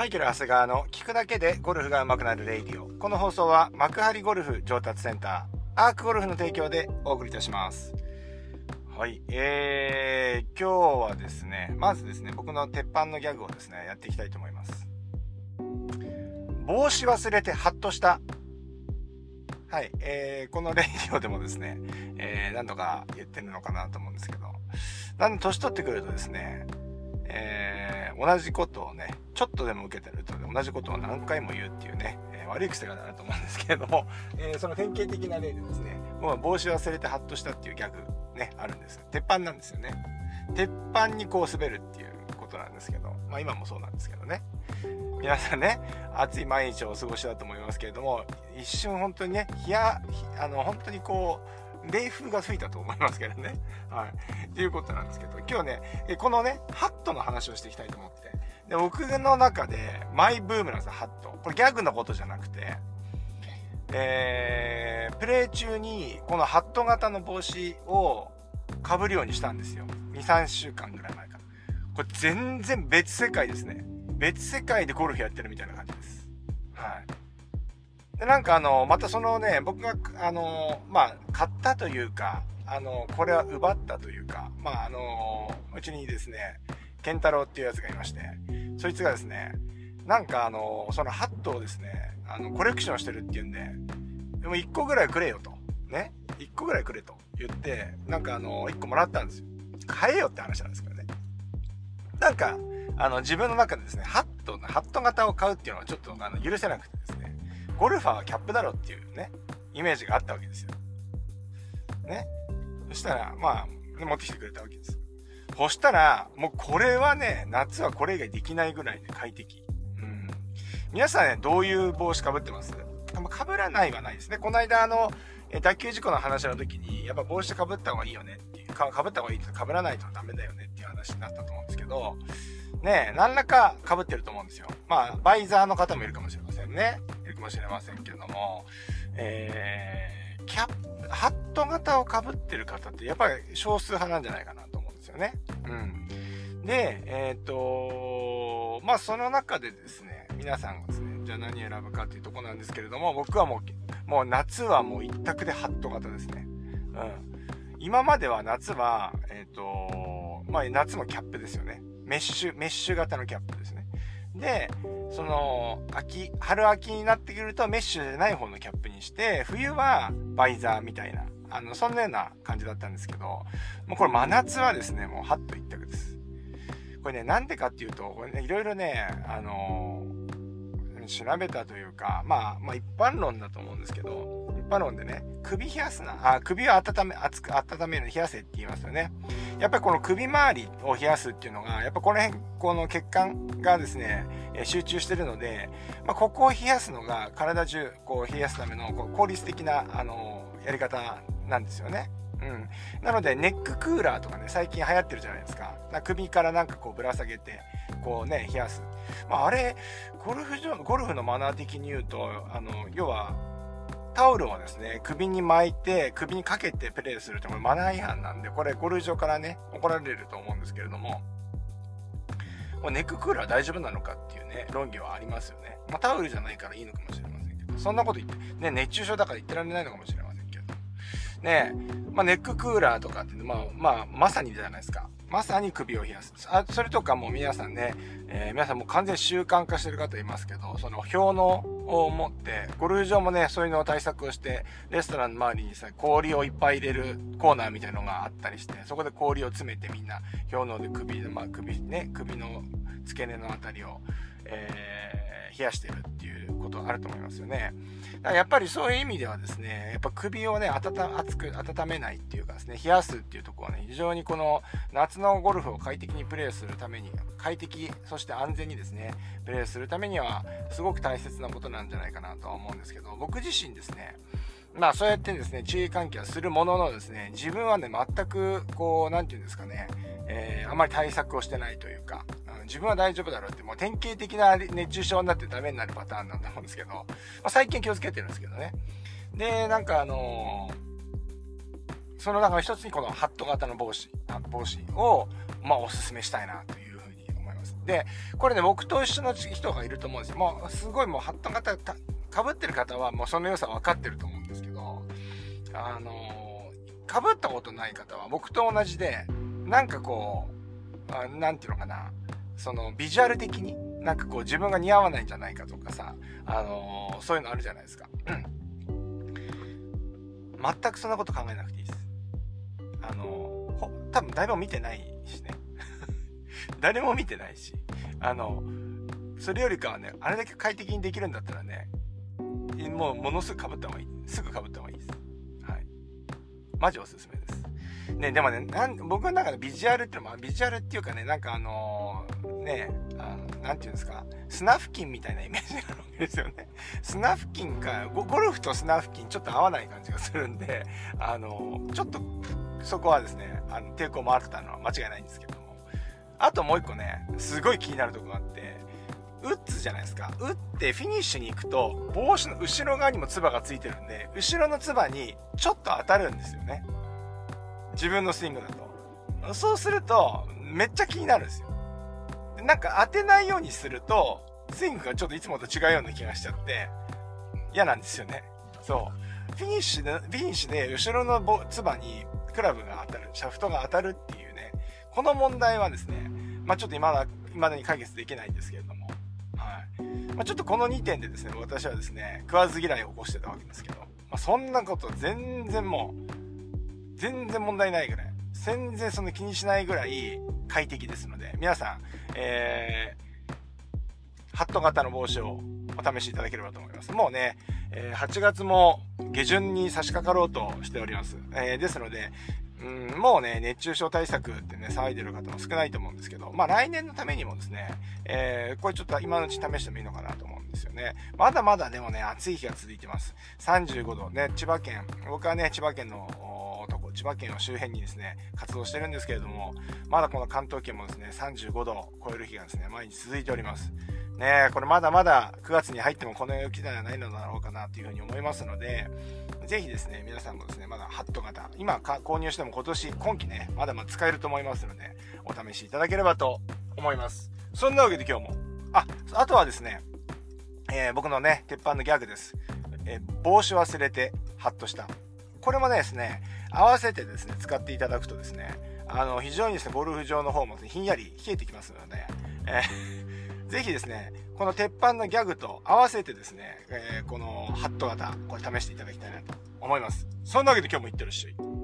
マイケル・長谷川の聞くだけでゴルフが上手くなるレイディオ。この放送は幕張ゴルフ上達センター、アークゴルフの提供でお送りいたします。はい。えー、今日はですね、まずですね、僕の鉄板のギャグをですね、やっていきたいと思います。帽子忘れてハットした。はい。えー、このレイディオでもですね、えー、何度か言ってるのかなと思うんですけど、だんだん年取ってくるとですね、えー、同じことをね、ちょっとでも受けてると同じことを何回も言うっていうね、えー、悪い癖があると思うんですけれども、えー、その典型的な例でですね、もう帽子忘れてハッとしたっていうギャグね、あるんです。鉄板なんですよね。鉄板にこう滑るっていうことなんですけど、まあ今もそうなんですけどね。皆さんね、暑い毎日をお過ごしだと思いますけれども、一瞬本当にね、冷や、あの、本当にこう、冷風が吹いたと思いますけどね。はい。っていうことなんですけど、今日ね、このね、ハットの話をしていきたいと思って。で、僕の中でマイブームなんですよ、ハット。これギャグのことじゃなくて、えー、プレイ中にこのハット型の帽子をかぶるようにしたんですよ。2、3週間ぐらい前から。これ全然別世界ですね。別世界でゴルフやってるみたいな感じです。はい。で、なんかあの、またそのね、僕が、あの、まあ、買ったというか、あの、これは奪ったというか、まあ、あの、うちにですね、ケンタロウっていうやつがいまして、そいつがですね、なんかあの、そのハットをですね、あの、コレクションしてるっていうんで、でも1個ぐらいくれよと。ね？1個ぐらいくれと言って、なんかあの、1個もらったんですよ。買えよって話なんですけどね。なんか、あの、自分の中でですね、ハット、ハット型を買うっていうのはちょっとあの許せなくてですね、ゴルファーはキャップだろっていうね、イメージがあったわけですよ。ね。そしたら、まあ、持ってきてくれたわけです。そしたら、もうこれはね、夏はこれ以外できないぐらいね、快適。うん。皆さんね、どういう帽子かぶってます？かぶらないはないですね。この間、あの、脱臼事故の話の時に、やっぱ帽子かぶった方がいいよねっていう、かぶった方がいいってかぶらないとダメだよねっていう話になったと思うんですけど、ね何らか被ってると思うんですよ。まあ、バイザーの方もいるかもしれませんね。かもしれませんけども、えー、キャップ、ハット型をかぶってる方ってやっぱり少数派なんじゃないかなと思うんですよね。うん。で、えっ、ー、とまあその中でですね、皆さんがですね、じゃあ何選ぶかっていうとこなんですけれども、僕はもう、もう夏はもう一択でハット型ですね。うん。今までは夏は、えっ、ー、とまあ夏もキャップですよね。メッシュ、メッシュ型のキャップですね。で、その、秋、春秋になってくるとメッシュでない方のキャップにして、冬はバイザーみたいな、あの、そんなような感じだったんですけど、もうこれ真夏はですね、もうハッと一択です。これね、なんでかっていうと、これね、いろいろね、あの、調べたというか、まあ、まあ一般論だと思うんですけど、一般論でね、首冷やすな、あ、首を温め、熱く温める冷やせって言いますよね。やっぱりこの首周りを冷やすっていうのが、やっぱこの辺、この血管がですね、集中してるので、まあ、ここを冷やすのが体中こう冷やすための効率的な、あのやり方なんですよね。うん。なので、ネッククーラーとかね、最近流行ってるじゃないですか。か首からなんかこうぶら下げて、こうね、冷やす。まあ、あれ、ゴルフ場、ゴルフのマナー的に言うと、あの、要は、タオルをですね、首に巻いて、首にかけてプレーするってこれマナー違反なんで、これゴルフ場からね、怒られると思うんですけれども、ネッククーラー大丈夫なのかっていうね、論議はありますよね。まあ、タオルじゃないからいいのかもしれませんけど、そんなこと言って、ね、熱中症だから言ってられないのかもしれません、ねまあ、ネッククーラーとかって、まあ、まあ、まさにじゃないですか。まさに首を冷やす。あ、それとかもう皆さんね、えー、皆さんもう完全習慣化してる方いますけど、その氷のを持って、ゴルフ場もね、そういうのを対策をして、レストランの周りにさ、氷をいっぱい入れるコーナーみたいのがあったりして、そこで氷を詰めてみんな、氷ので首、まあ首ね、首の付け根のあたりを、えー、冷やしてるっていうことあると思いますよね。だからやっぱりそういう意味ではですね、やっぱ首をね、温熱く温めないっていうかですね、冷やすっていうとこはね、非常にこの夏のゴルフを快適にプレーするために、快適、そして安全にですね、プレーするためには、すごく大切なことなんじゃないかなとは思うんですけど、僕自身ですね、まあそうやってですね、注意喚起はするもののですね、自分はね、全くこう、なんていうんですかね、えー、あまり対策をしてないというか、自分は大丈夫だろうって、もう典型的な熱中症になってダメになるパターンなんだと思うんですけど、まあ、最近気をつけてるんですけどね。で、なんかあのー、その中の一つにこのハット型の帽子、帽子を、まあおすすめしたいなというふうに思います。で、これね、僕と一緒の人がいると思うんですよ。もう、すごいもう、ハット型、かぶってる方はもうその良さ分かってると、あのー、かぶったことない方は僕と同じで、なんかこう、あなんていうのかな、その、ビジュアル的に、なんかこう自分が似合わないんじゃないかとかさ、あの、そういうのあるじゃないですか。うん。全くそんなこと考えなくていいです。あのー、多分誰も見てないしね。誰も見てないし。あの、それよりかはね、あれだけ快適にできるんだったらね、もうものすぐ被った方がいい。すぐ被った方がいいです。マジおすすめです。ね、でもね、なん僕の中でビジュアルっていうのは、ビジュアルっていうかね、なんかあのー、ね、あの、なんていうんですか、スナフキンみたいなイメージがあるわけですよね。スナフキンか、ゴルフとスナフキンちょっと合わない感じがするんで、あのー、ちょっと、そこはですね、あの抵抗もあったのは間違いないんですけども。あともう一個ね、すごい気になるとこがあって、打つじゃないですか。打ってフィニッシュに行くと、帽子の後ろ側にも唾がついてるんで、後ろの唾にちょっと当たるんですよね。自分のスイングだと。そうすると、めっちゃ気になるんですよ。なんか当てないようにすると、スイングがちょっといつもと違うような気がしちゃって、嫌なんですよね。そう。フィニッシュで、フィニッシュで後ろの唾にクラブが当たる、シャフトが当たるっていうね、この問題はですね、まあちょっと未だ、未だに解決できないんですけれども、まあ、ちょっとこの2点でですね、私はですね、食わず嫌いを起こしてたわけですけど、まあ、そんなこと全然もう、全然問題ないぐらい、全然その気にしないぐらい快適ですので、皆さん、えー、ハット型の帽子をお試しいただければと思います。もうね、えー、8月も下旬に差し掛かろうとしております。えー、ですので、うん、もうね、熱中症対策ってね、騒いでる方も少ないと思うんですけど、まあ来年のためにもですね、えー、これちょっと今のうち試してもいいのかなと思うんですよね。まだまだでもね、暑い日が続いてます。35度。ね、千葉県、僕はね、千葉県のとこ、千葉県を周辺にですね、活動してるんですけれども、まだこの関東圏もですね、35度を超える日がですね、毎日続いております。ねこれまだまだ9月に入ってもこの雪ではないのだろうかなというふうに思いますので、ぜひですね、皆さんもですね、まだハット型、今購入しても今年、今季ね、まだまだ使えると思いますので、お試しいただければと思います。そんなわけで今日も、あ、あとはですね、えー、僕のね、鉄板のギャグです。えー、帽子忘れて、ハッとした。これもですね、合わせてですね、使っていただくとですね、あの、非常にですね、ゴルフ場の方も、ひんやり冷えてきますので、えーぜひですね、この鉄板のギャグと合わせてですね、えー、このハット型、これ試していただきたいなと思います。そんなわけで今日もいってらっしゃい。